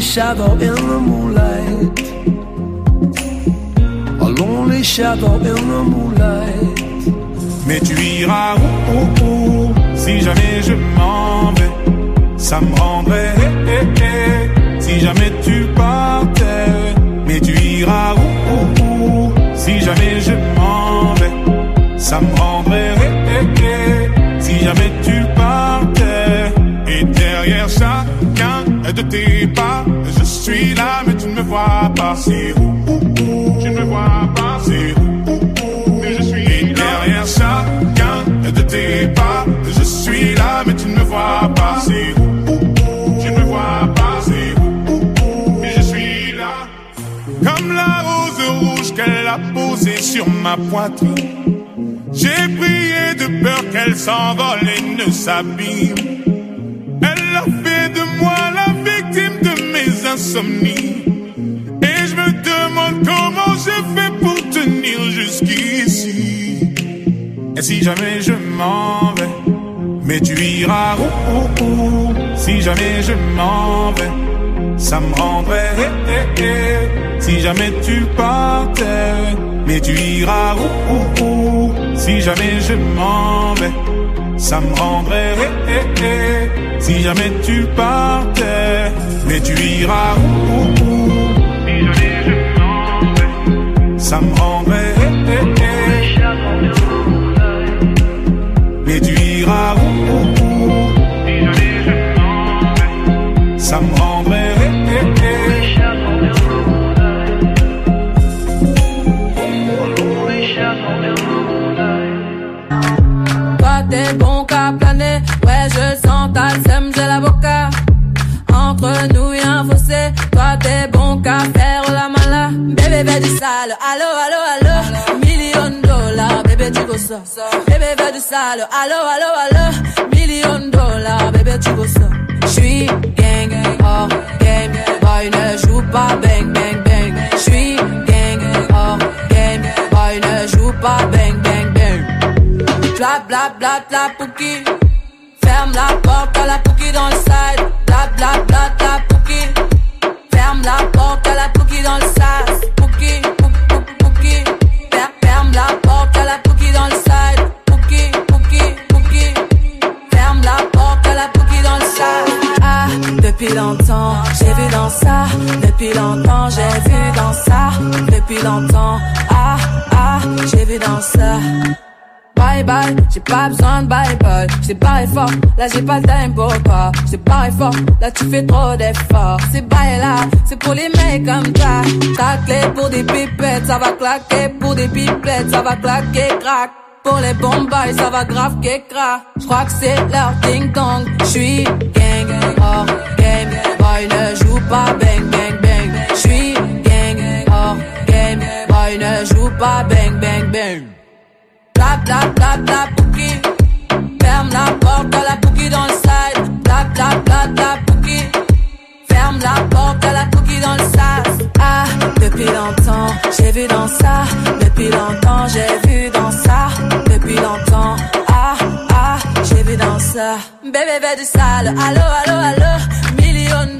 lonely shadow in the moonlight. A lonely shadow in the moonlight. Mais tu iras où, où, où? Si jamais je m'en vais. Ça me rendrait si jamais tu partais. Mais tu iras où, où, où? Si jamais je m'en vais. Ça me rendrait de tes pas, je suis là, mais tu ne me vois pas. C'est où, où, où, tu ne me vois pas? C'est où chacun de tes pas. Je suis là, mais tu ne me vois pas. C'est où, tu ne me vois pas? C'est où, mais je suis là. Comme la rose rouge qu'elle a posée sur ma poitrine. J'ai prié de peur qu'elle s'envole et ne s'abîme. Et je me demande comment j'ai fait pour tenir jusqu'ici. Et si jamais je m'en vais, mais tu iras où, où, où? Si jamais je m'en vais, ça me rendrait Si jamais tu partais, mais tu iras où, où, où? Si jamais je m'en vais, ça me rendrait Si jamais tu partais, mais tu iras où, Si je ça me rendrait mais tu iras où, où? Ça me rendrait sale, allo, allo, allo. Million dollars, bébé tu veux ça. Bébé veut du sale, allo, allo, allo. Million dollars, bébé tu veux ça. J'suis gang, oh game, boy ne joue pas bang, bang, bang. J'suis gang, oh game, boy ne joue pas bang, bang, bang. Bla bla bla bla pouki. Ferme la porte à la pouki dans le side. Bla bla bla bla pouki. Ferme la porte à la pouki dans le sas. Depuis longtemps, j'ai vu dans ça. Depuis longtemps, j'ai vu dans ça. Depuis longtemps, ah, ah, j'ai vu dans ça. Bye bye, j'ai pas besoin de bye bye. J't'ai barré fort, là j'ai pas le time pour toi. J't'ai barré fort, là tu fais trop d'efforts. C'est bye là, c'est pour les mecs comme ça. Ta clé pour des pipettes, ça va claquer. Pour des pipettes, ça va claquer, crack. Pour les bombes, ça va grave crack. J'crois que c'est leur ding dong. J'suis gang, game. Boy ne joue pas bang bang bang. J'suis gang, hors game. Boy ne joue pas bang bang bang. Bla bla bla pouki. Ferme la porte à la pouki dans le side. Bla bla bla pouki. Ferme la porte à la pouki dans le sas. Ah, depuis longtemps, j'ai vu dans ça. Depuis longtemps, j'ai vu dans ça. Depuis longtemps, ah, ah, j'ai vu dans ça. Bébé, veut du sale. Allo, allo, allo. Million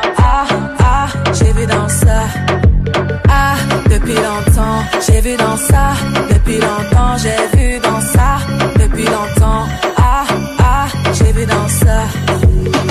j'ai vu dans ça. Ah, depuis longtemps, j'ai vu dans ça. Depuis longtemps, j'ai vu dans ça. Depuis longtemps, ah, ah, j'ai vu dans ça.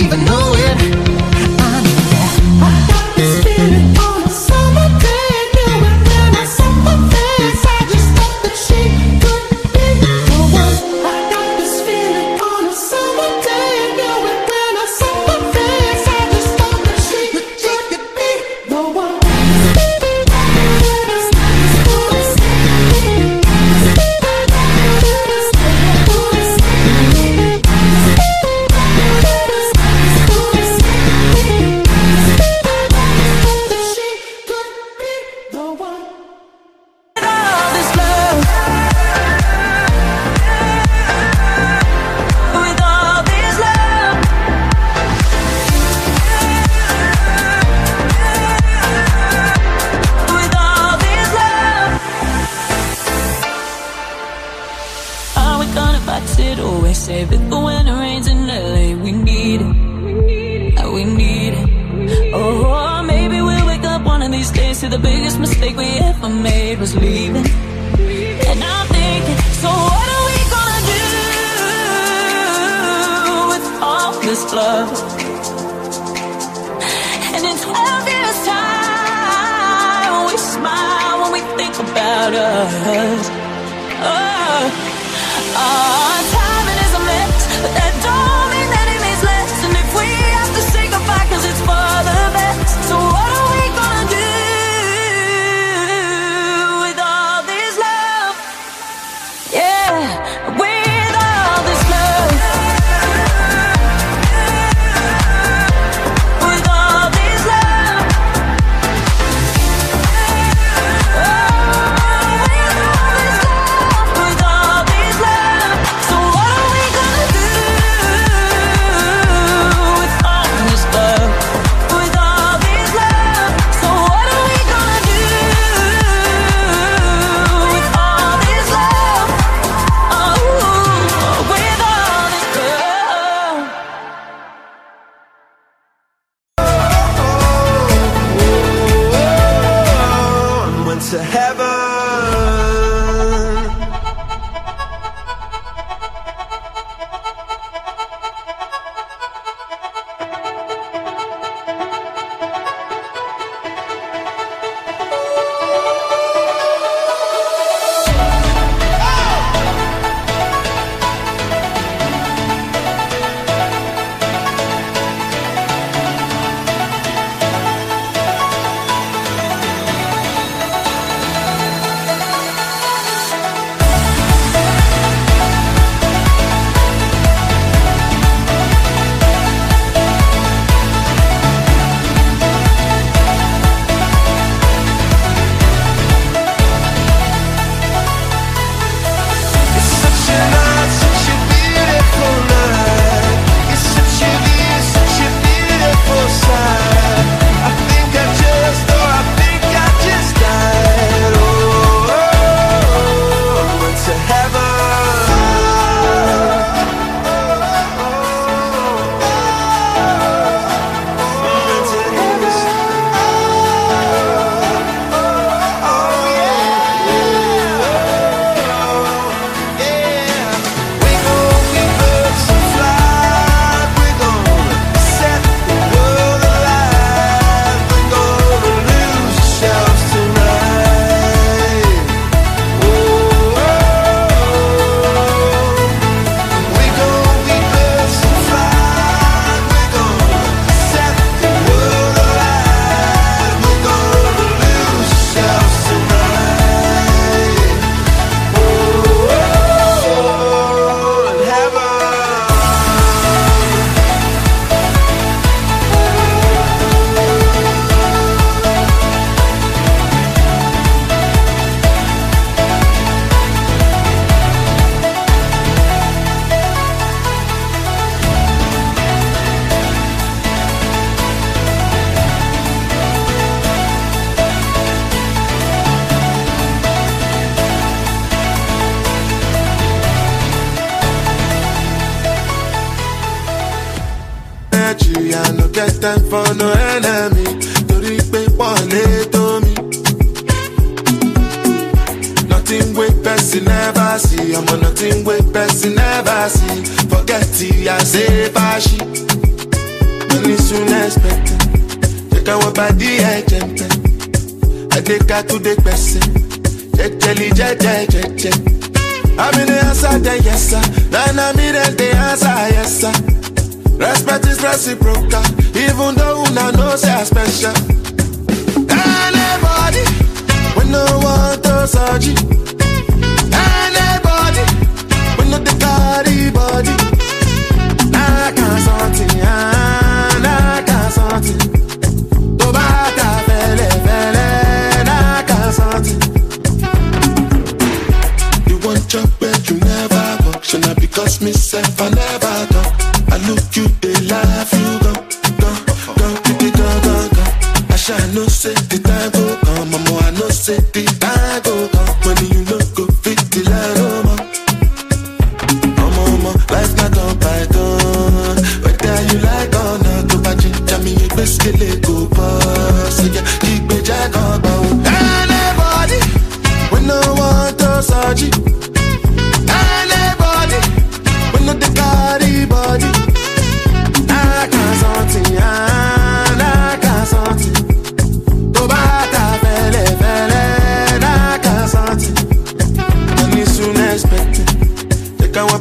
even know it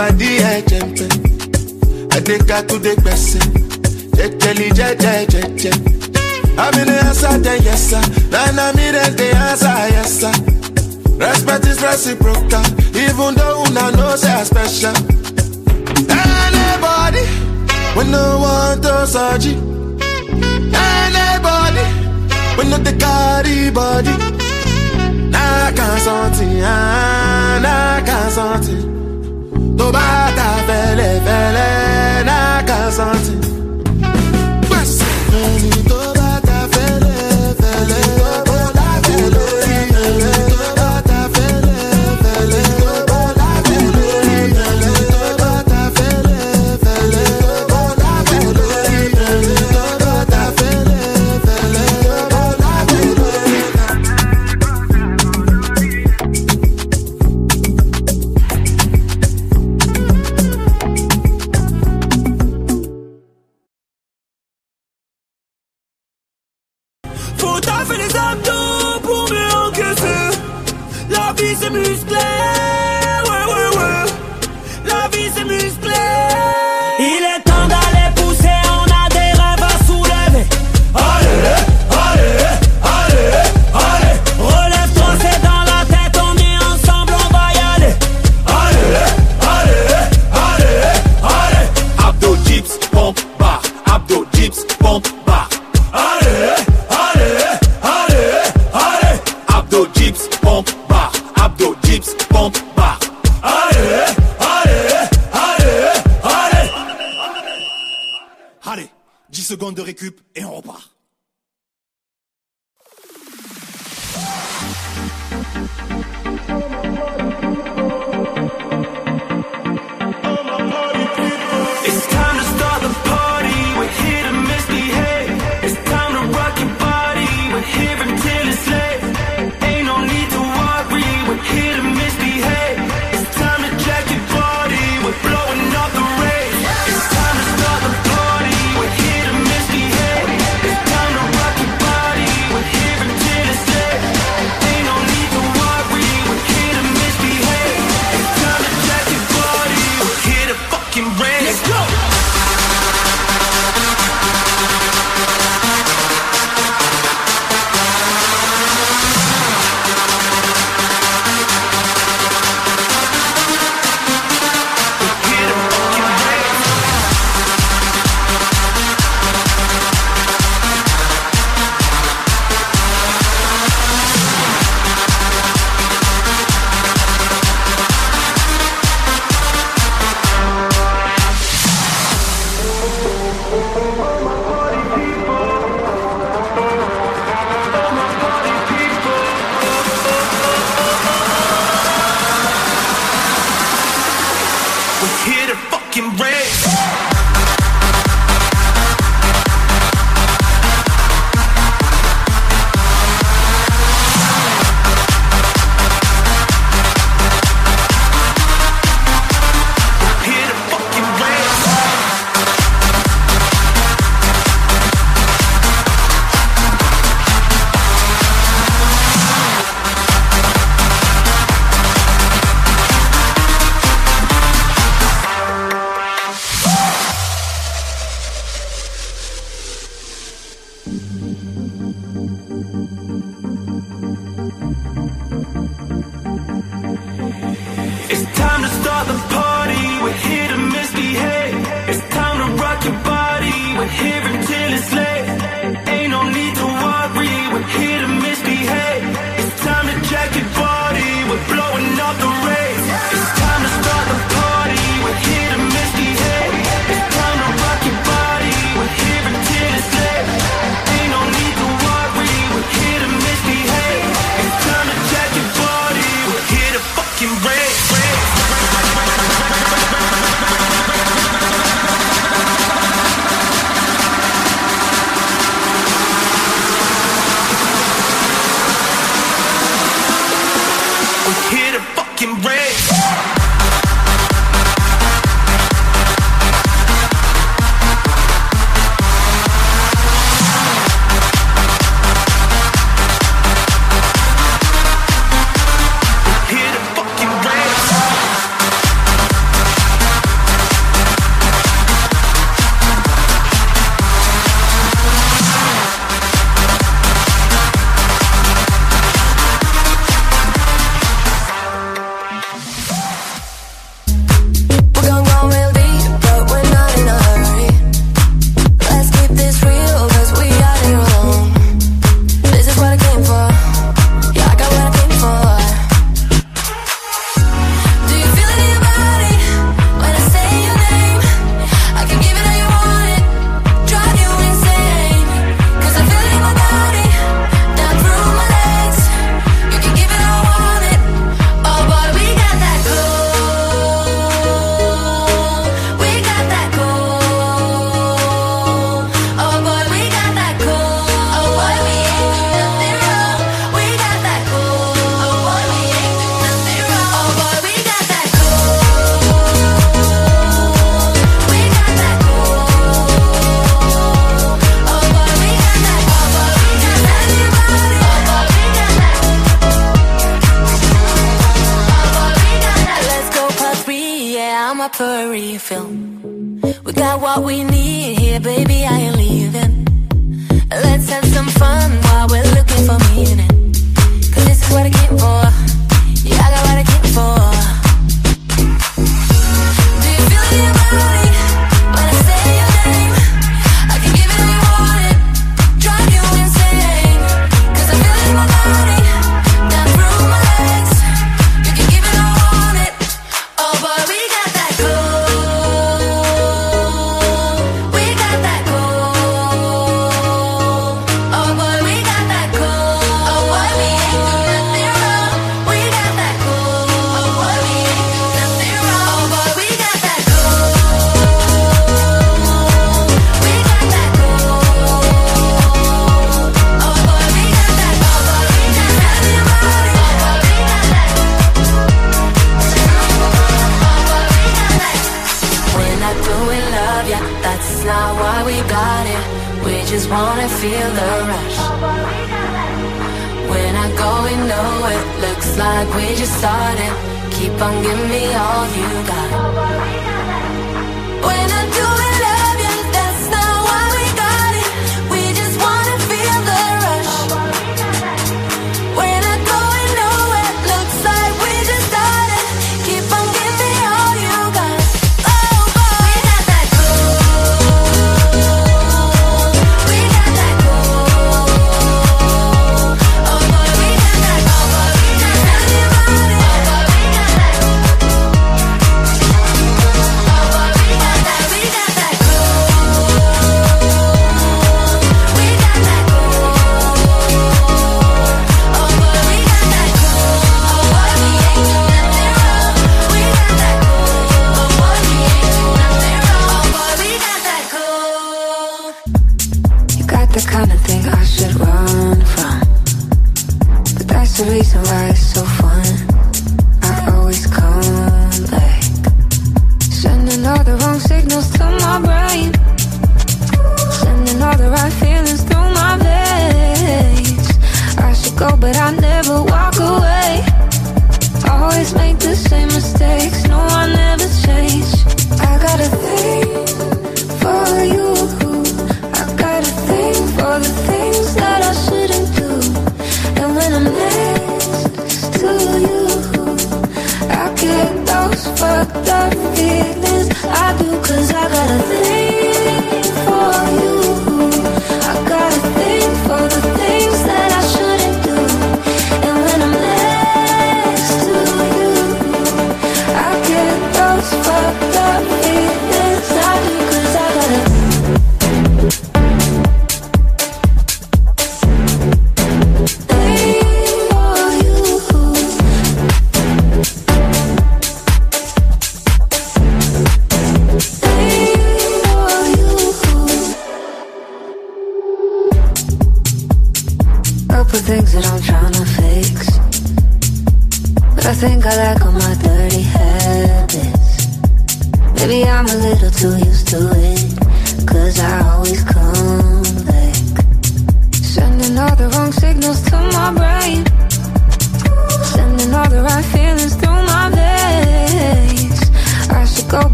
pàdí ẹ̀jẹ̀ ń pẹ́ adékakúdé gbẹ̀sẹ̀ jẹjẹli jẹjẹ jẹjẹ. Ami dey answer then yes sir, na me dem dey answer yes sir. Respect is reciprocal, even though una know I special. Anybody we no want to search Anybody when no dey carry body. Nah, can't something, ah, nah, I can't something. To bata fele fele na kasanti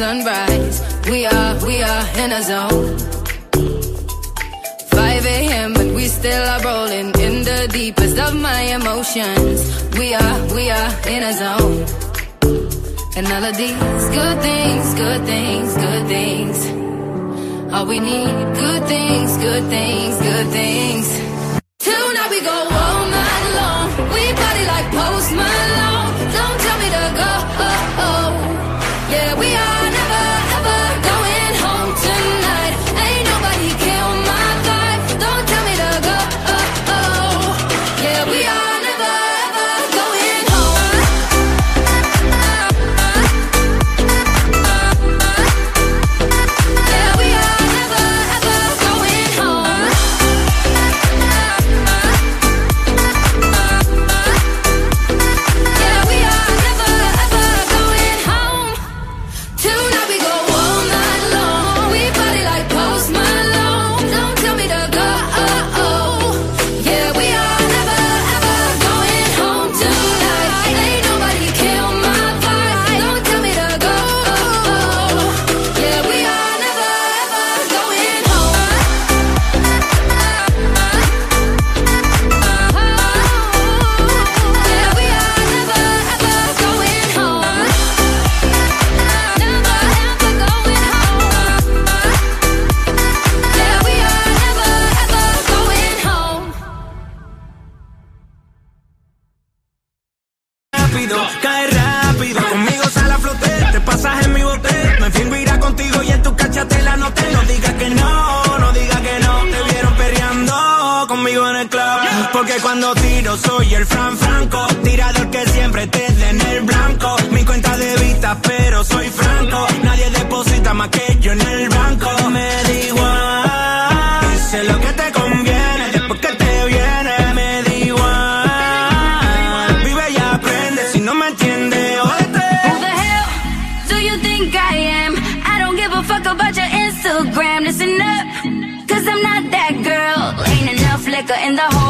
Sunrise. We are, we are in a zone. 5 a.m., but we still are rolling in the deepest of my emotions. We are, we are in a zone. And all of these good things, good things, good things. All we need, good things, good things, good things. Tonight we go all night long. We party like Post Malone. cuando tiro soy el Fran Franco, tirador que siempre te den el blanco. Mi cuenta de vista, pero soy franco. Nadie deposita más que yo en el banco. Me da igual, hice lo que te conviene, después que te viene. Me da igual, vive y aprende si no me entiende. Who the hell do you think I am? I don't give a fuck about your Instagram. Listen up, cause I'm not that girl. Ain't enough liquor in the whole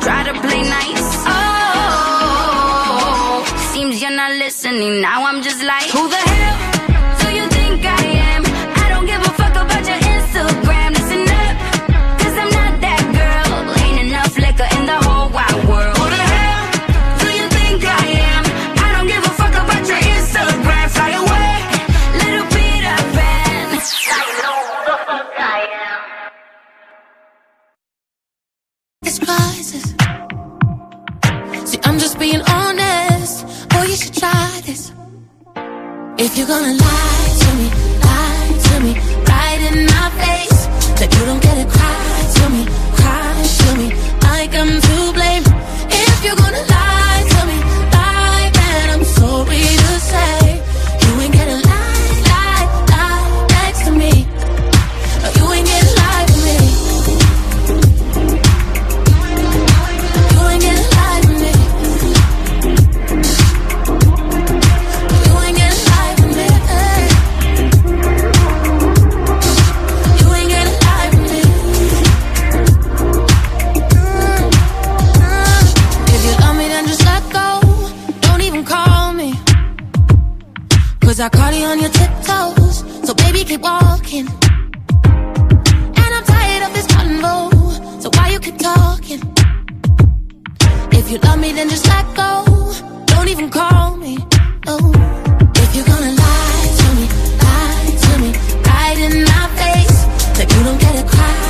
try to play nice. Oh, seems you're not listening. Now I'm just like, who the should try this. If you're gonna lie to me, lie to me, right in my face. That you don't get it, cry to me, cry to me, like I'm too. Cause I caught you on your tiptoes. So baby, keep walking. And I'm tired of this convo. So why you keep talking? If you love me, then just let go. Don't even call me. No. If you're gonna lie to me, lie to me, right in my face. That you don't get a cry.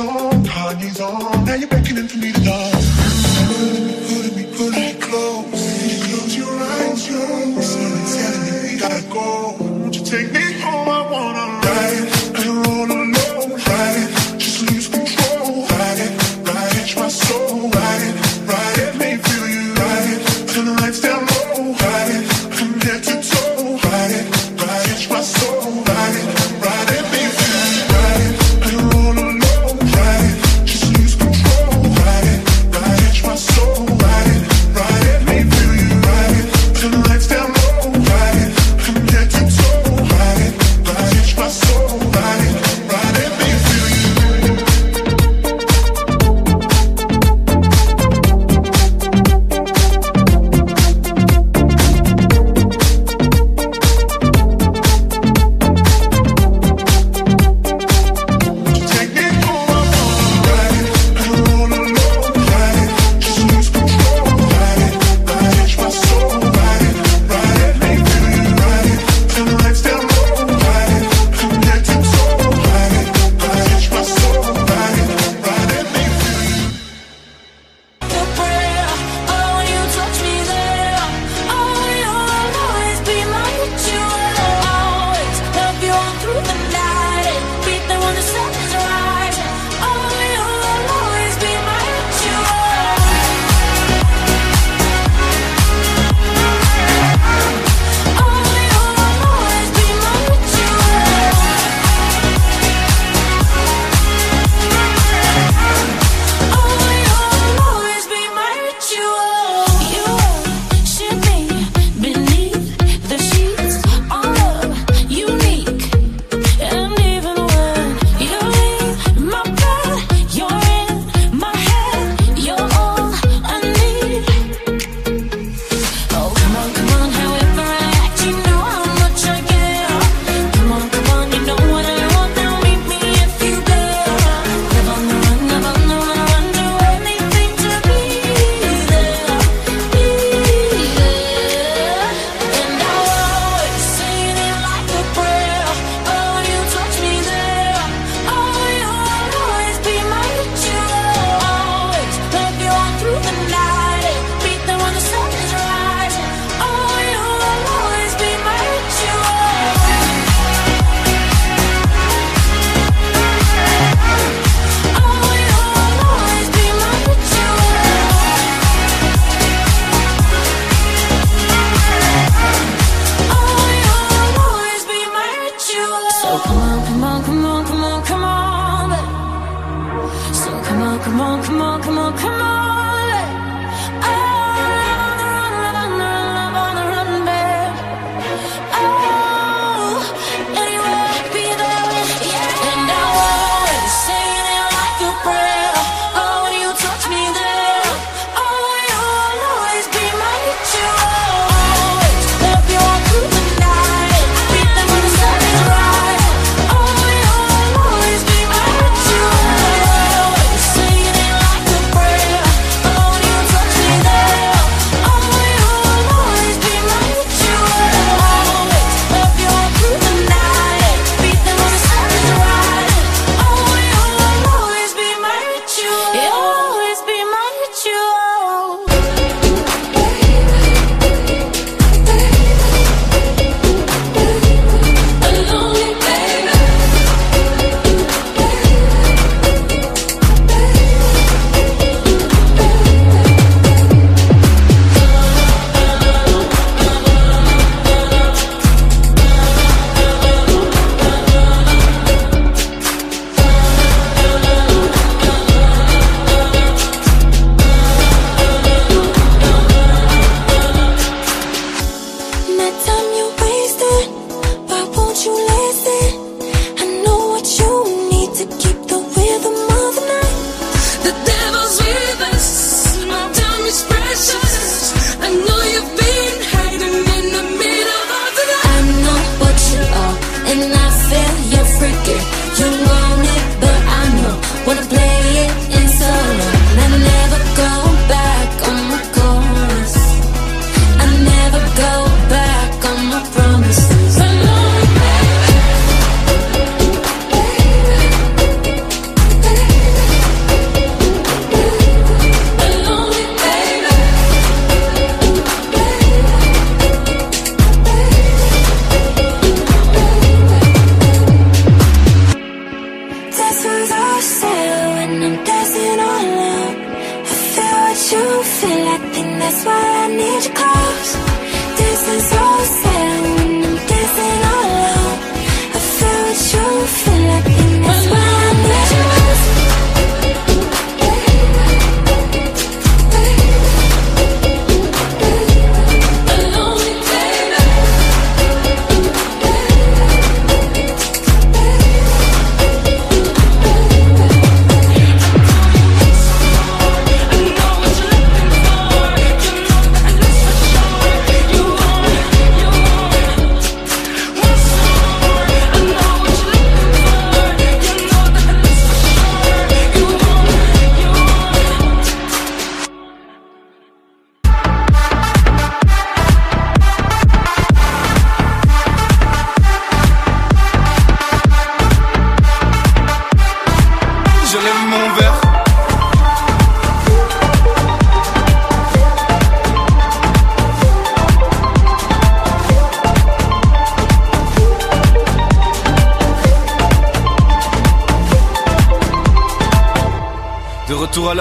song, heart on. Now you're beckoning for me to dance. Pulling me, pulling me, pulling me close.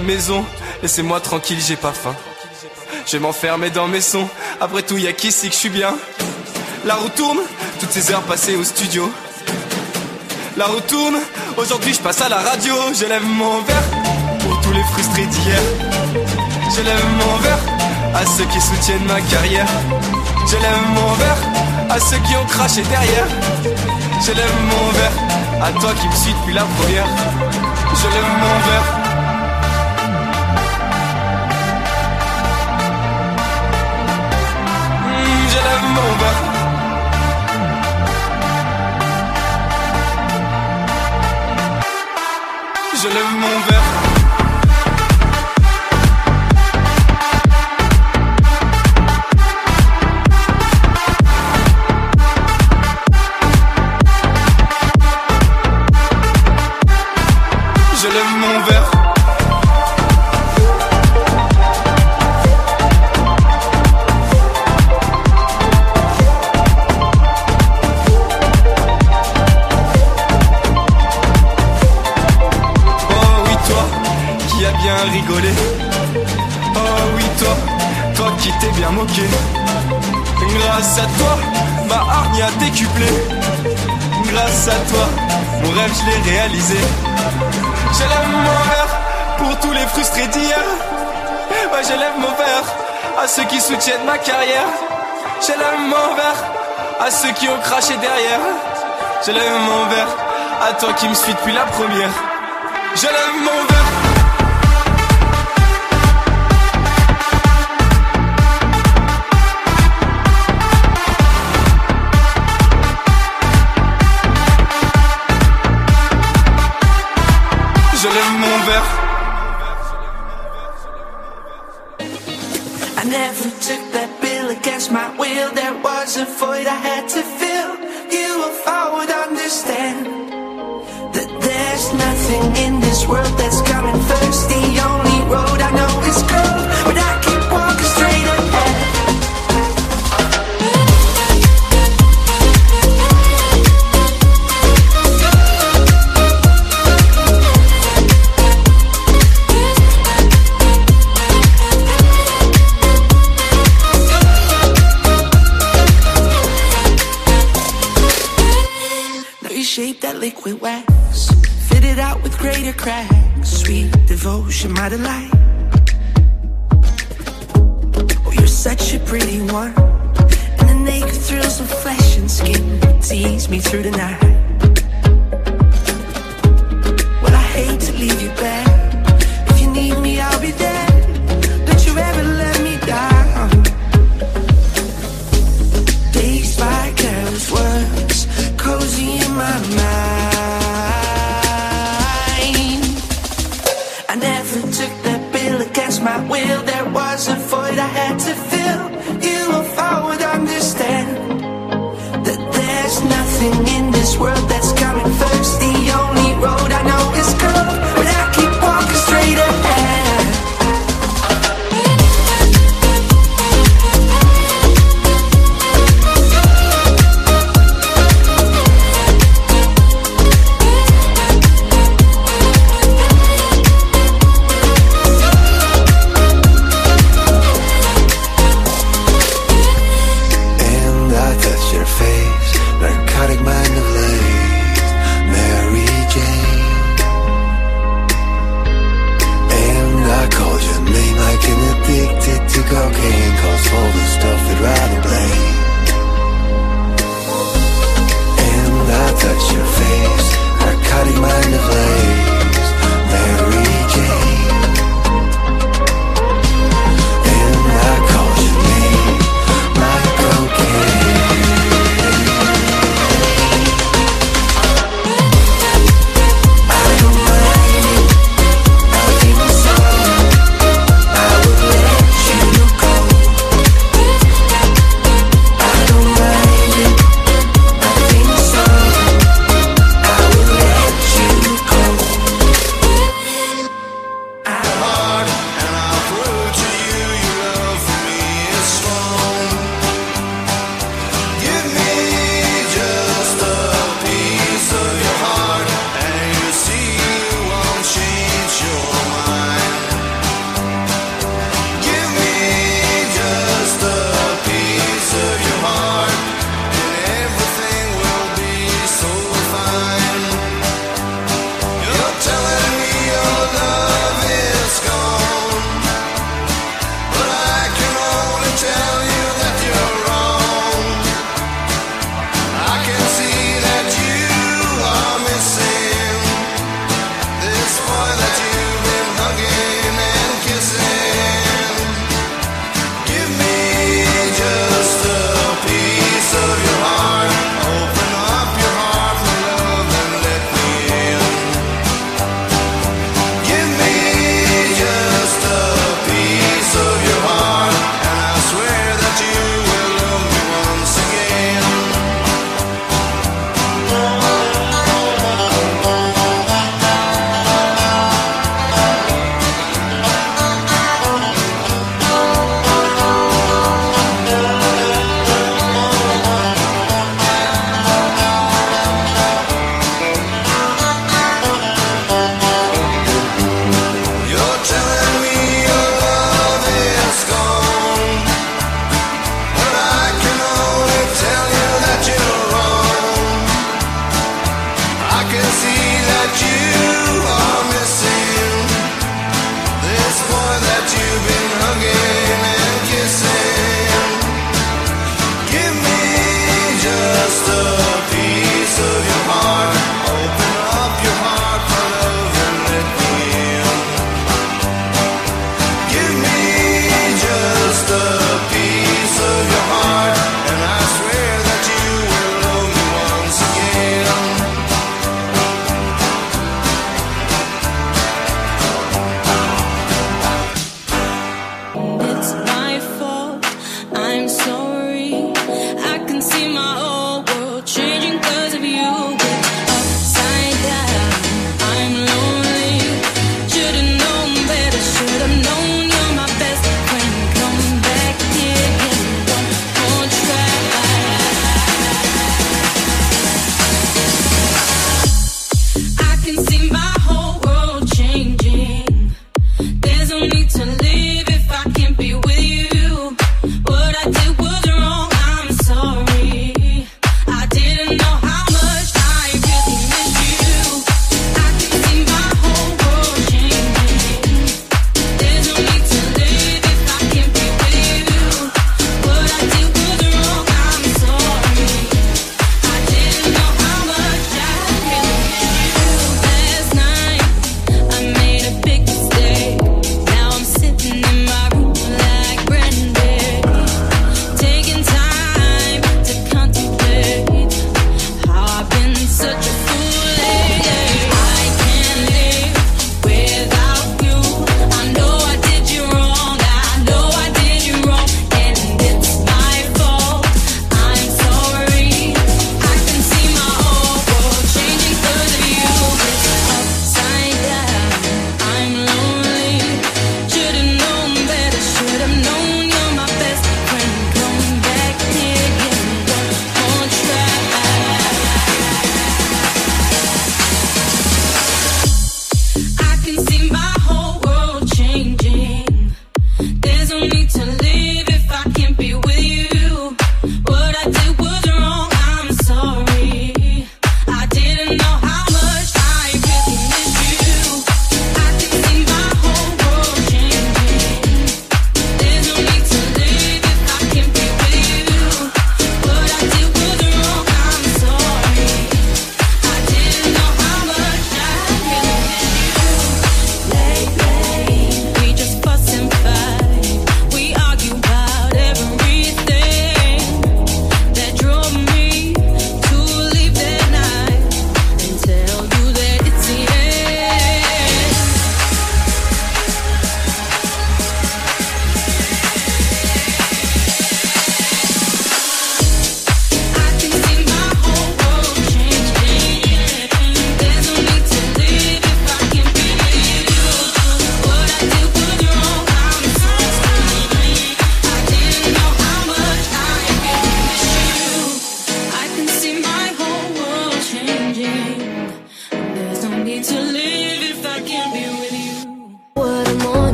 Maison, laissez-moi tranquille, j'ai pas faim. Je vais m'enfermer dans mes sons, après tout, y'a qu'ici que je suis bien? La roue tourne, toutes ces heures passées au studio. La roue tourne, aujourd'hui je passe à la radio, je lève mon verre pour tous les frustrés d'hier. Je lève mon verre à ceux qui soutiennent ma carrière. Je lève mon verre à ceux qui ont craché derrière. Je lève mon verre à toi qui me suis depuis la première. Je lève mon verre. Mon verre. Je lève mon verre. Je l'ai réalisé. Mon verre pour tous les frustrés d'hier. Ouais, je lève mon verre à ceux qui soutiennent ma carrière. Je lève mon verre à ceux qui ont craché derrière. Je lève mon verre à toi qui me suis depuis la première. Je mon verre. left. Shape that liquid wax, fit it out with greater cracks. Sweet devotion, my delight. Oh, you're such a pretty one, and the naked thrills of flesh and skin tease me through the night. Well, I hate to leave you back.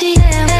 Take them on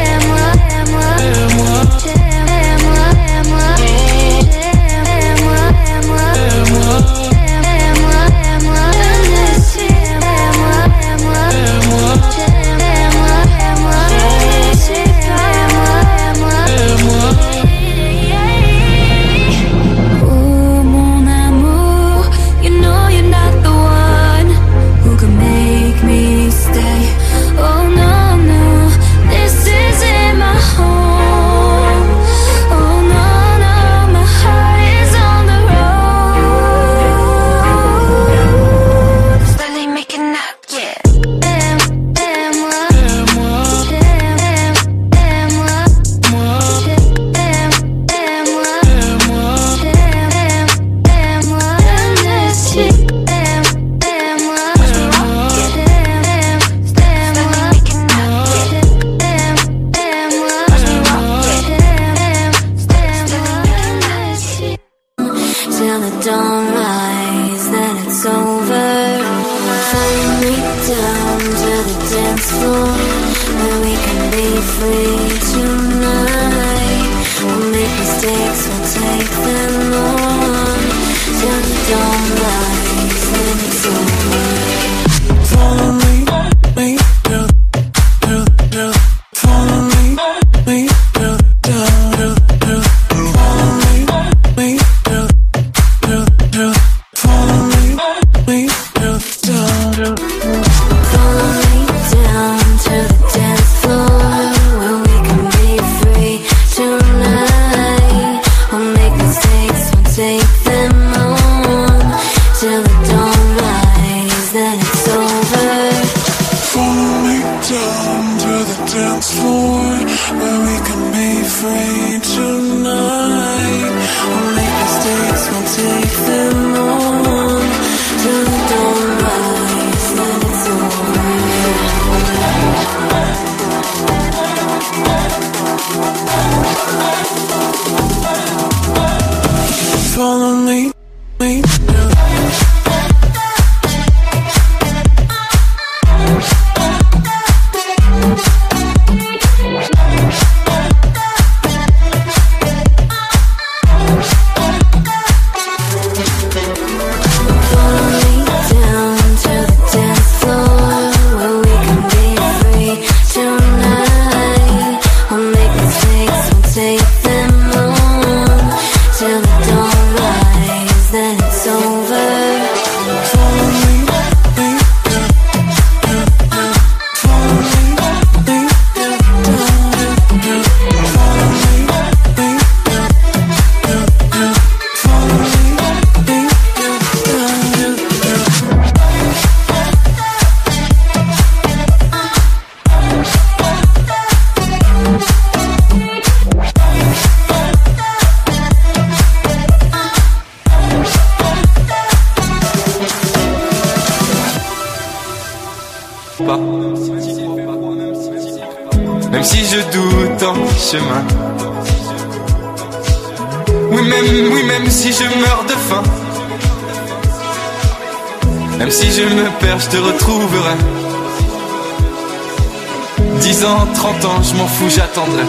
ans, 30 ans, je m'en fous, j'attendrai.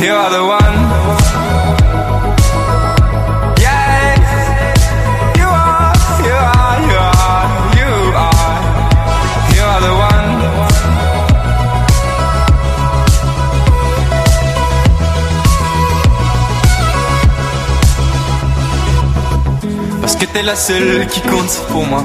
You are the one. Yeah, you are, you are, you are, you are, you are the one. Parce que t'es la seule qui compte pour moi.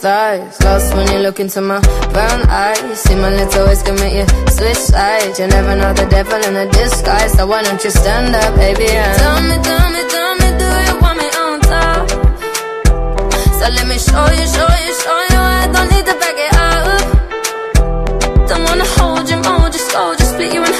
Thighs, lost when you look into my brown eyes. See my little ways make you switch sides. You never know the devil in a disguise, so why don't you stand up, baby? And tell me, tell me, tell me, do you want me on top? So let me show you, show you, show you. I don't need to back it up. Don't wanna hold you, mold you, scold you, split you in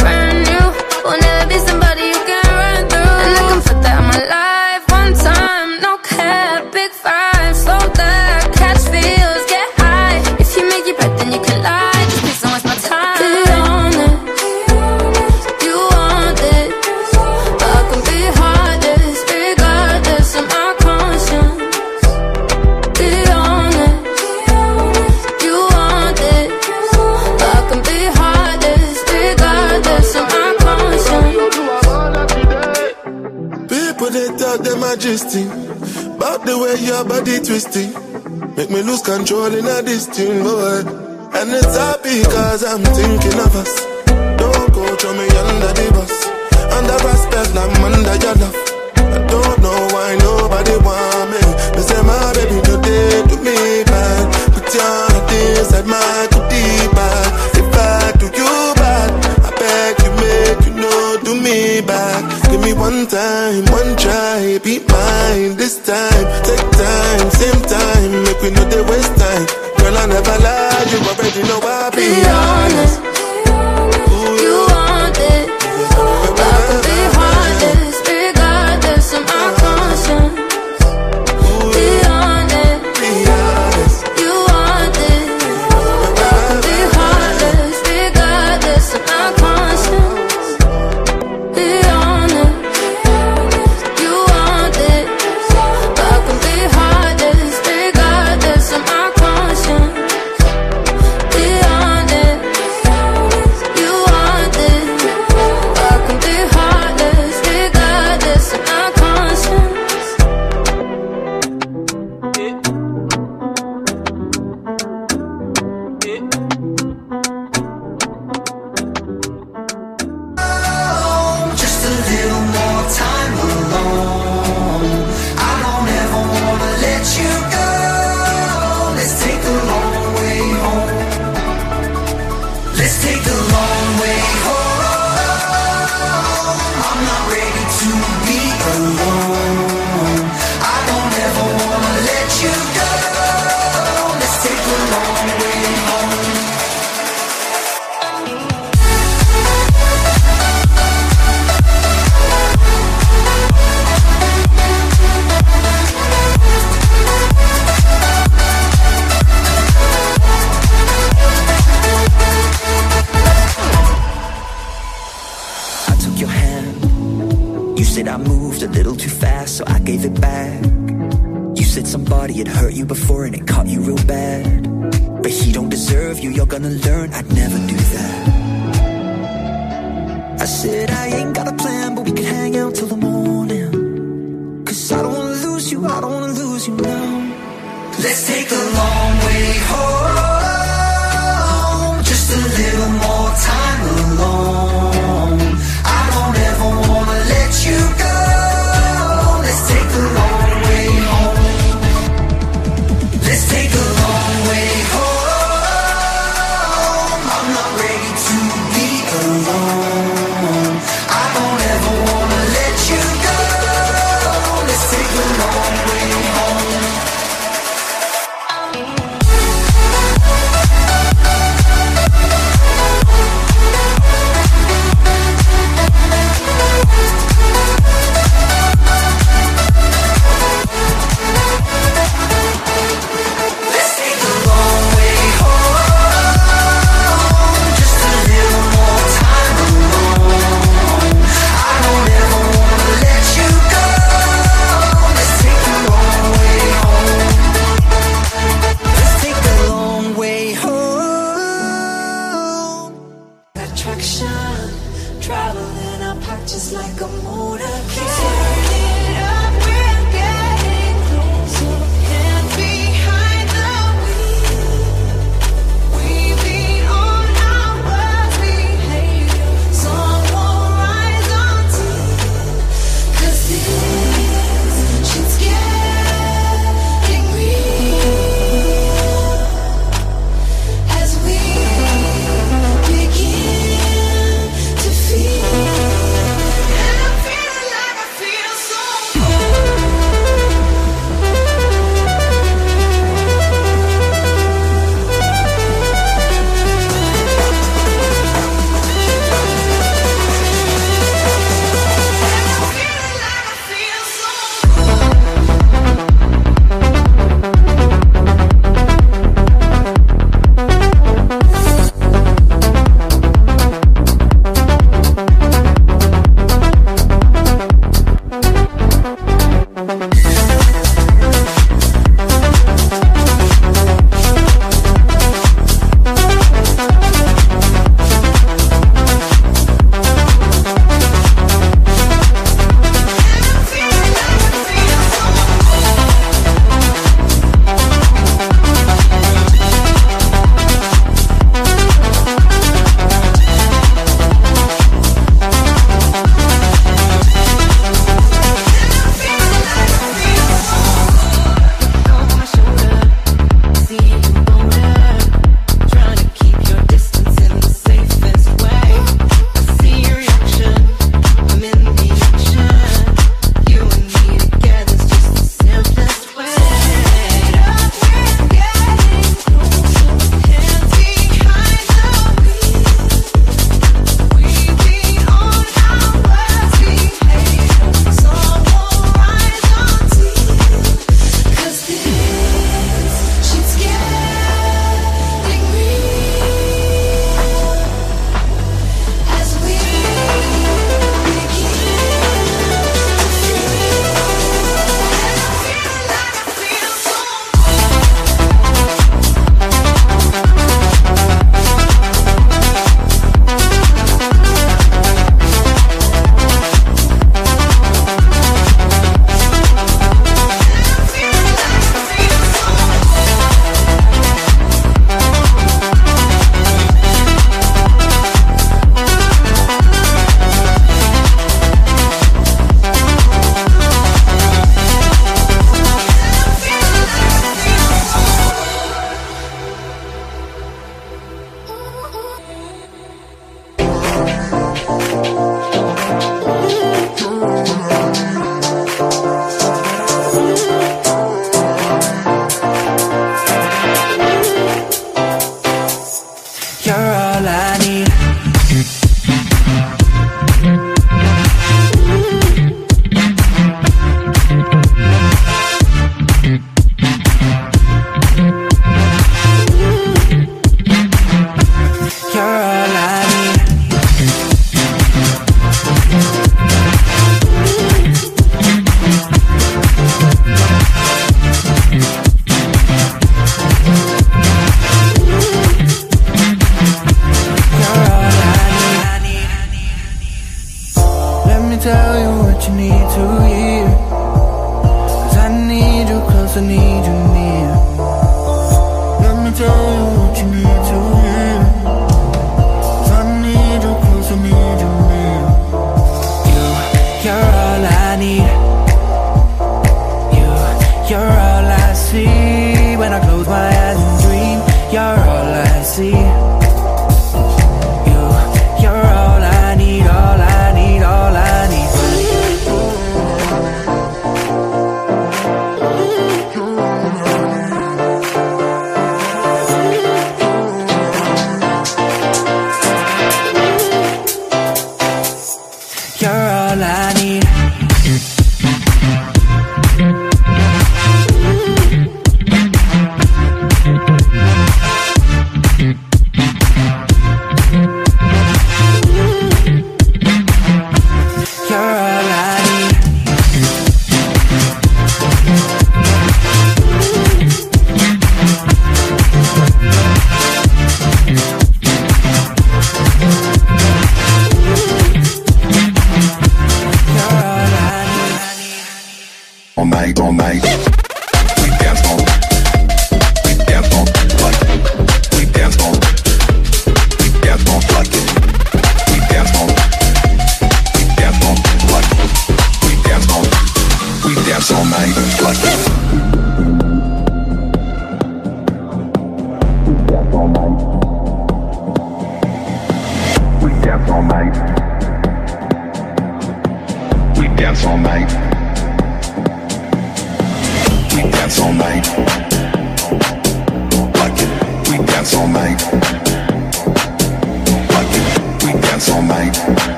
twisting. Make me lose control in a this boy And it's happy cause I'm thinking of us